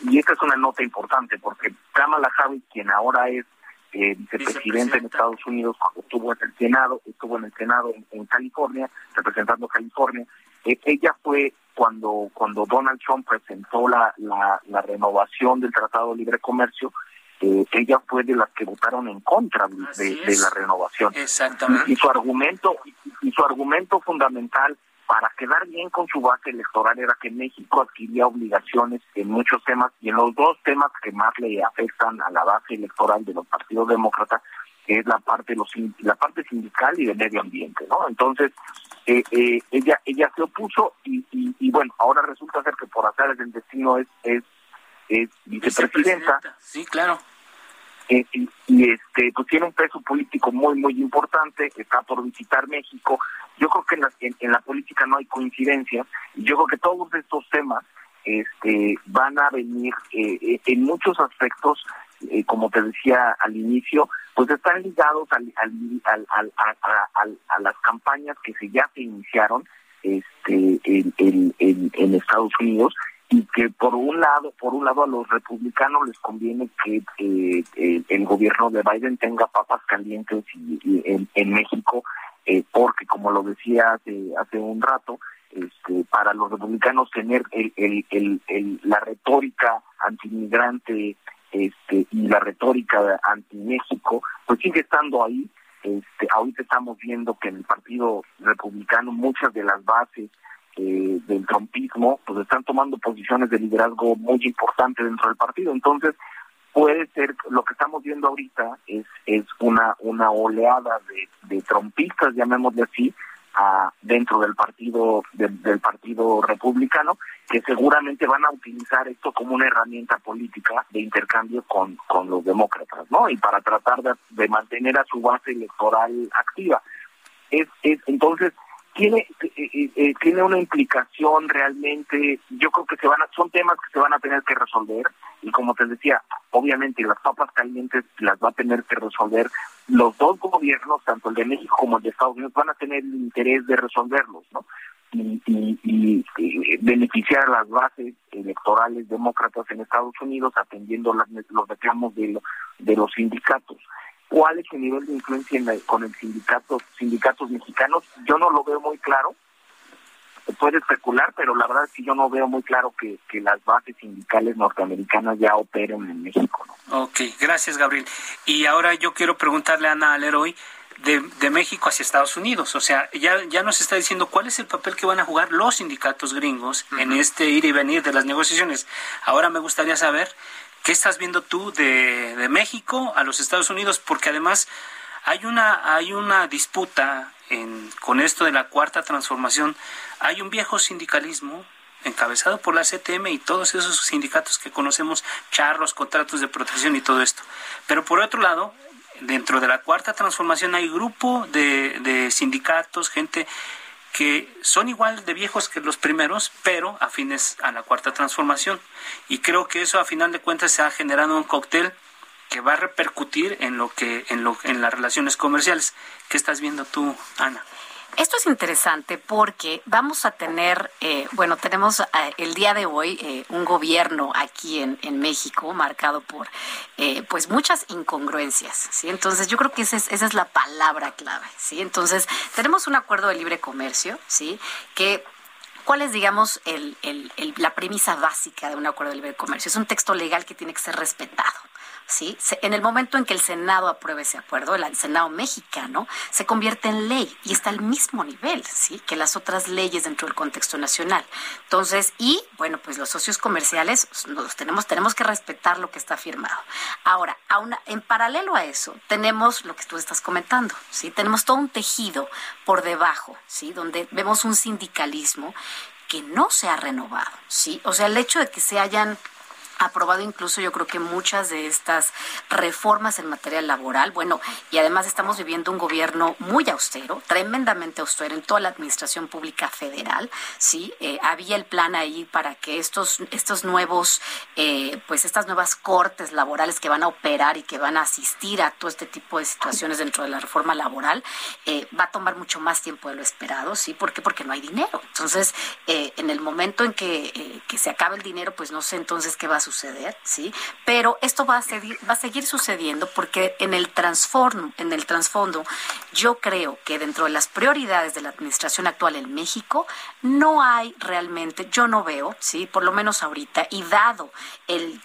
y esta es una nota importante, porque Kamala Harris, quien ahora es eh, vicepresidente en Estados Unidos, cuando estuvo en el Senado, estuvo en el Senado en, California, representando California, eh, ella fue cuando cuando Donald Trump presentó la, la, renovación del Tratado de Libre Comercio, eh, ella fue de las que votaron en contra de, la renovación. Exactamente. Y su argumento y su argumento fundamental para quedar bien con su base electoral era que México adquiría obligaciones en muchos temas y en los dos temas que más le afectan a la base electoral de los partidos demócratas que es la parte los la parte sindical y de medio ambiente, ¿no? Entonces eh, eh, ella ella se opuso y, y, bueno ahora resulta ser que por hacer el destino es es, es vicepresidenta. Sí, claro. Eh, y, este pues tiene un peso político muy muy importante está por visitar México. Yo creo que en la, en, la política no hay coincidencias. Y yo creo que todos estos temas este van a venir en muchos aspectos como te decía al inicio pues están ligados al, al, al, al, a las campañas que se ya se iniciaron este en, en, en, Estados Unidos y que por un lado por un lado a los republicanos les conviene que eh, el gobierno de Biden tenga papas calientes en, México eh, porque como lo decía hace hace un rato este, para los republicanos tener el, la retórica antimigrante este, y la retórica anti-México, pues sigue estando ahí. Este, ahorita estamos viendo que en el Partido Republicano muchas de las bases eh, del trompismo pues están tomando posiciones de liderazgo muy importantes dentro del partido. Entonces, puede ser, lo que estamos viendo ahorita es, es una, una oleada de, de trompistas, llamémosle así, dentro del partido del partido republicano que seguramente van a utilizar esto como una herramienta política de intercambio con, con los demócratas no y para tratar de, de mantener a su base electoral activa es, es entonces tiene eh, eh, eh, tiene una implicación realmente yo creo que se van a, son temas que se van a tener que resolver y como te decía obviamente las papas calientes las va a tener que resolver los dos gobiernos tanto el de México como el de Estados Unidos van a tener el interés de resolverlos no y, y, beneficiar a las bases electorales demócratas en Estados Unidos atendiendo las, los reclamos de, de los sindicatos cuál es el nivel de influencia con el sindicato, sindicatos mexicanos, yo no lo veo muy claro. Se puede especular, pero la verdad es que yo no veo muy claro que, que las bases sindicales norteamericanas ya operen en México. ¿no? Ok, gracias Gabriel. Y ahora yo quiero preguntarle a Ana Aleroy de, de México hacia Estados Unidos. O sea, ya, ya nos está diciendo cuál es el papel que van a jugar los sindicatos gringos en este ir y venir de las negociaciones. Ahora me gustaría saber ¿Qué estás viendo tú de, de México a los Estados Unidos? Porque además hay una, hay una disputa en, con esto de la cuarta transformación. Hay un viejo sindicalismo encabezado por la CTM y todos esos sindicatos que conocemos, charros, contratos de protección y todo esto. Pero por otro lado, dentro de la cuarta transformación hay grupo de, de sindicatos, gente que son igual de viejos que los primeros, pero afines a la cuarta transformación. Y creo que eso a final de cuentas se ha generado un cóctel que va a repercutir en lo que en lo en las relaciones comerciales. ¿Qué estás viendo tú, Ana? Esto es interesante porque vamos a tener, eh, bueno, tenemos eh, el día de hoy eh, un gobierno aquí en, en México marcado por pues muchas incongruencias, ¿sí? Entonces yo creo que esa es, esa es la palabra clave, ¿sí? Entonces tenemos un acuerdo de libre comercio, ¿sí? Que ¿Cuál es, digamos, el, el, la premisa básica de un acuerdo de libre comercio? Es un texto legal que tiene que ser respetado. ¿Sí? En el momento en que el Senado apruebe ese acuerdo, el Senado mexicano, se convierte en ley y está al mismo nivel, ¿sí? Que las otras leyes dentro del contexto nacional. Entonces, y bueno, pues los socios comerciales nos tenemos, tenemos que respetar lo que está firmado. Ahora, en paralelo a eso, tenemos lo que tú estás comentando, ¿sí? Tenemos todo un tejido por debajo, ¿sí? Donde vemos un sindicalismo que no se ha renovado, ¿sí? O sea, el hecho de que se hayan aprobado incluso yo creo que muchas de estas reformas en materia laboral. Bueno, y además estamos viviendo un gobierno muy austero, tremendamente austero en toda la administración pública federal. Sí, eh, había el plan ahí para que estos estos nuevos, eh, pues estas nuevas cortes laborales que van a operar y que van a asistir a todo este tipo de situaciones dentro de la reforma laboral eh, va a tomar mucho más tiempo de lo esperado. Sí, ¿por qué? Porque no hay dinero. Entonces, en el momento en que, que se acabe el dinero, pues no sé entonces qué va a suceder suceder, ¿sí? Pero esto va a seguir, va a seguir sucediendo porque en el transform, en el trasfondo, yo creo que dentro de las prioridades de la administración actual en México no hay realmente, yo no veo, sí, por lo menos ahorita, y dado el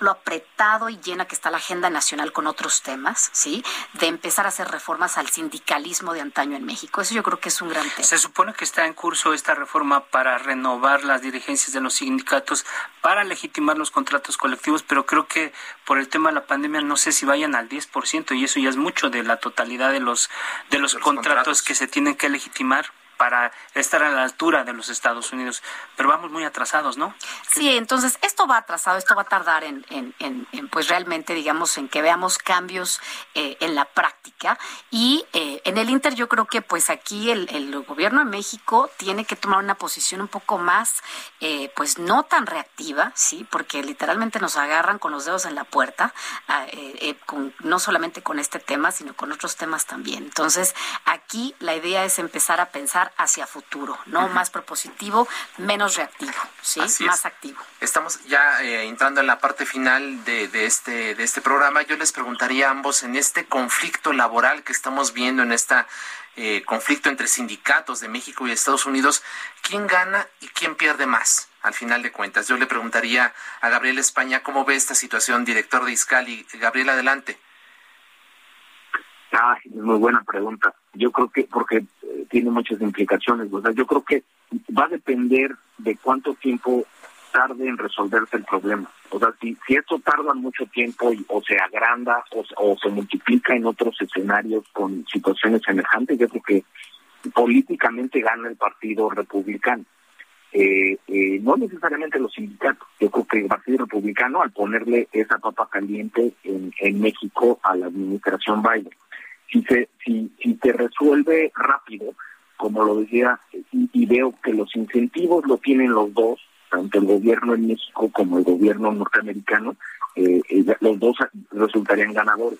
lo apretado y llena que está la agenda nacional con otros temas, ¿sí? De empezar a hacer reformas al sindicalismo de antaño en México. Eso yo creo que es un gran tema. Se supone que está en curso esta reforma para renovar las dirigencias de los sindicatos, para legitimar los contratos colectivos, pero creo que por el tema de la pandemia no sé si vayan al 10% y eso ya es mucho de la totalidad de los de los, contratos que se tienen que legitimar para estar a la altura de los Estados Unidos. Pero vamos muy atrasados, ¿no? Sí, entonces esto va atrasado, esto va a tardar en, en, en, pues realmente, digamos, en que veamos cambios eh, en la práctica. Y eh, en el Inter yo creo que pues aquí el, gobierno de México tiene que tomar una posición un poco más, eh, pues no tan reactiva, ¿sí? Porque literalmente nos agarran con los dedos en la puerta, ah, con, no solamente con este tema, sino con otros temas también. Entonces, aquí la idea es empezar a pensar hacia futuro, ¿no? Más propositivo, menos reactivo, ¿sí? Más activo. Estamos ya eh, entrando en la parte final de, este, de este programa. Yo les preguntaría a ambos en este conflicto laboral que estamos viendo, en este conflicto entre sindicatos de México y Estados Unidos, ¿quién gana y quién pierde más? Al final de cuentas, yo le preguntaría a Gabriel España cómo ve esta situación, director de Iscali. Gabriel, adelante. Ah, muy buena pregunta. Yo creo que, porque eh, tiene muchas implicaciones, o sea, yo creo que va a depender de cuánto tiempo tarde en resolverse el problema. O sea, si, si esto tarda mucho tiempo y, o se agranda o, se multiplica en otros escenarios con situaciones semejantes, yo creo que políticamente gana el Partido Republicano. Eh, eh, no necesariamente los sindicatos. Yo creo que el Partido Republicano, al ponerle esa papa caliente en, en México a la administración Biden, si se, si, si se resuelve rápido, como lo decía, y, veo que los incentivos lo tienen los dos, tanto el gobierno en México como el gobierno norteamericano, eh, eh los dos resultarían ganadores.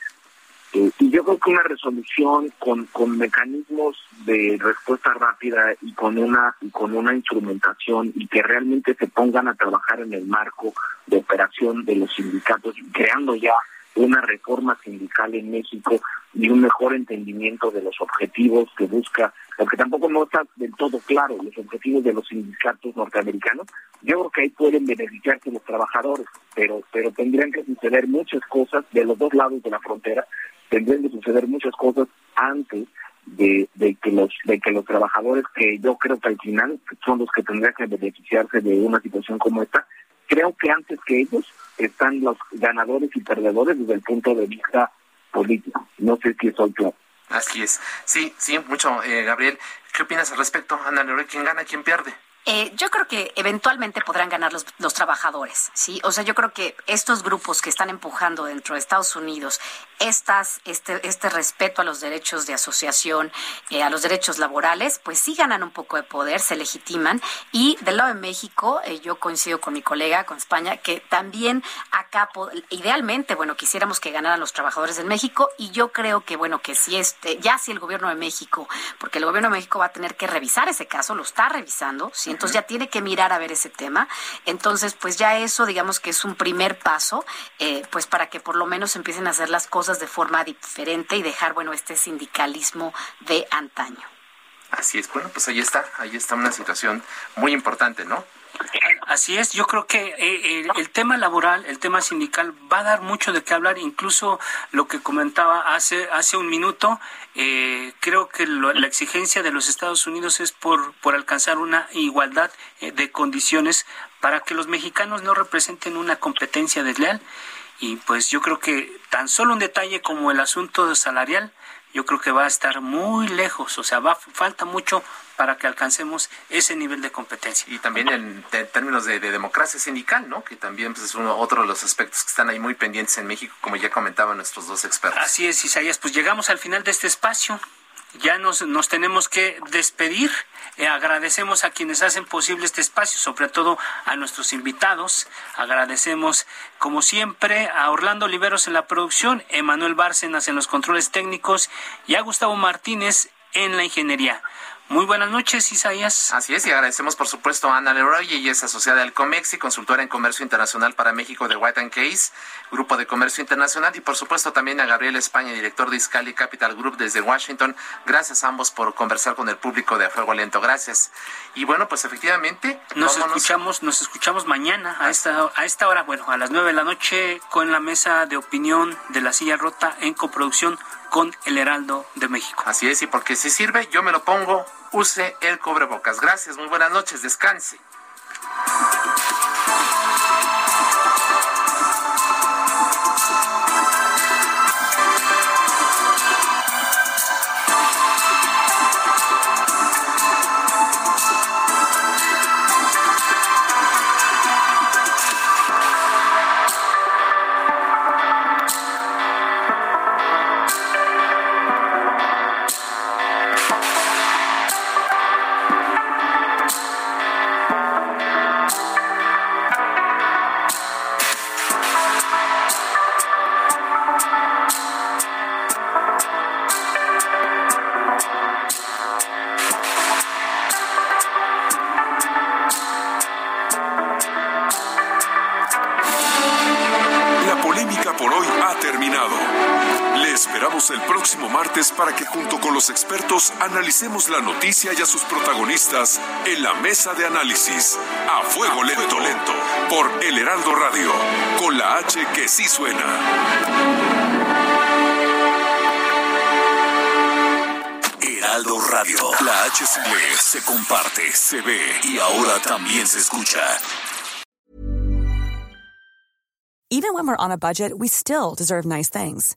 Eh, y yo creo que una resolución con, con mecanismos de respuesta rápida y con una y con una instrumentación y que realmente se pongan a trabajar en el marco de operación de los sindicatos, creando ya una reforma sindical en México y un mejor entendimiento de los objetivos que busca, porque tampoco no está del todo claro los objetivos de los sindicatos norteamericanos. Yo creo que ahí pueden beneficiarse los trabajadores, pero pero tendrían que suceder muchas cosas de los dos lados de la frontera, tendrían que suceder muchas cosas antes de, de que los de que los trabajadores que yo creo que al final son los que tendrían que beneficiarse de una situación como esta creo que antes que ellos están los ganadores y perdedores desde el punto de vista político. No sé si soy claro. Así es. Sí, sí, mucho, eh, Gabriel. ¿Qué opinas al respecto? Ana ¿quién gana, quién pierde? Eh, yo creo que eventualmente podrán ganar los, los, trabajadores, ¿sí? O sea, yo creo que estos grupos que están empujando dentro de Estados Unidos estas, este, este respeto a los derechos de asociación, eh, a los derechos laborales, pues sí ganan un poco de poder, se legitiman. Y del lado de México, eh, yo coincido con mi colega, con España, que también acá, idealmente, bueno, quisiéramos que ganaran los trabajadores en México. Y yo creo que, bueno, que si este, ya si el gobierno de México, porque el gobierno de México va a tener que revisar ese caso, lo está revisando, ¿sí? Entonces ya tiene que mirar a ver ese tema. Entonces, pues ya eso, digamos que es un primer paso, eh, pues para que por lo menos empiecen a hacer las cosas de forma diferente y dejar, bueno, este sindicalismo de antaño. Así es, bueno, pues ahí está, ahí está una situación muy importante, ¿no? Así es, yo creo que eh, el, tema laboral, el tema sindical va a dar mucho de qué hablar, incluso lo que comentaba hace, hace un minuto, eh, creo que la exigencia de los Estados Unidos es por, por alcanzar una igualdad eh, de condiciones para que los mexicanos no representen una competencia desleal. Y pues yo creo que tan solo un detalle como el asunto salarial, yo creo que va a estar muy lejos, o sea, va falta mucho para que alcancemos ese nivel de competencia. Y también en, términos de, democracia sindical, ¿no? Que también pues, es uno, otro de los aspectos que están ahí muy pendientes en México, como ya comentaban nuestros dos expertos. Así es, Isaías, pues llegamos al final de este espacio. Ya nos, nos tenemos que despedir. Eh, agradecemos a quienes hacen posible este espacio, sobre todo a nuestros invitados. Agradecemos, como siempre, a Orlando Oliveros en la producción, Emanuel Bárcenas en los controles técnicos y a Gustavo Martínez en la ingeniería. Muy buenas noches, Isaías. Así es, y agradecemos por supuesto a Ana Leroy, ella es asociada del COMEX y consultora en Comercio Internacional para México de White Case, Grupo de Comercio Internacional, y por supuesto también a Gabriel España, director de Iscali Capital Group desde Washington. Gracias a ambos por conversar con el público de Fuego Lento. Gracias. Y bueno, pues efectivamente. Nos escuchamos, nos escuchamos mañana a esta, a esta hora, bueno, a las nueve de la noche, con la mesa de opinión de la silla rota en coproducción con el Heraldo de México. Así es, y porque si sirve, yo me lo pongo, use el cobrebocas. Gracias, muy buenas noches, descanse. Expertos analicemos la noticia y a sus protagonistas en la mesa de análisis. A fuego lento, lento, por El Heraldo Radio, con la H que sí suena. Heraldo Radio, la H se lee, se comparte, se ve y ahora también se escucha. Even when we're on a budget, we still deserve nice things.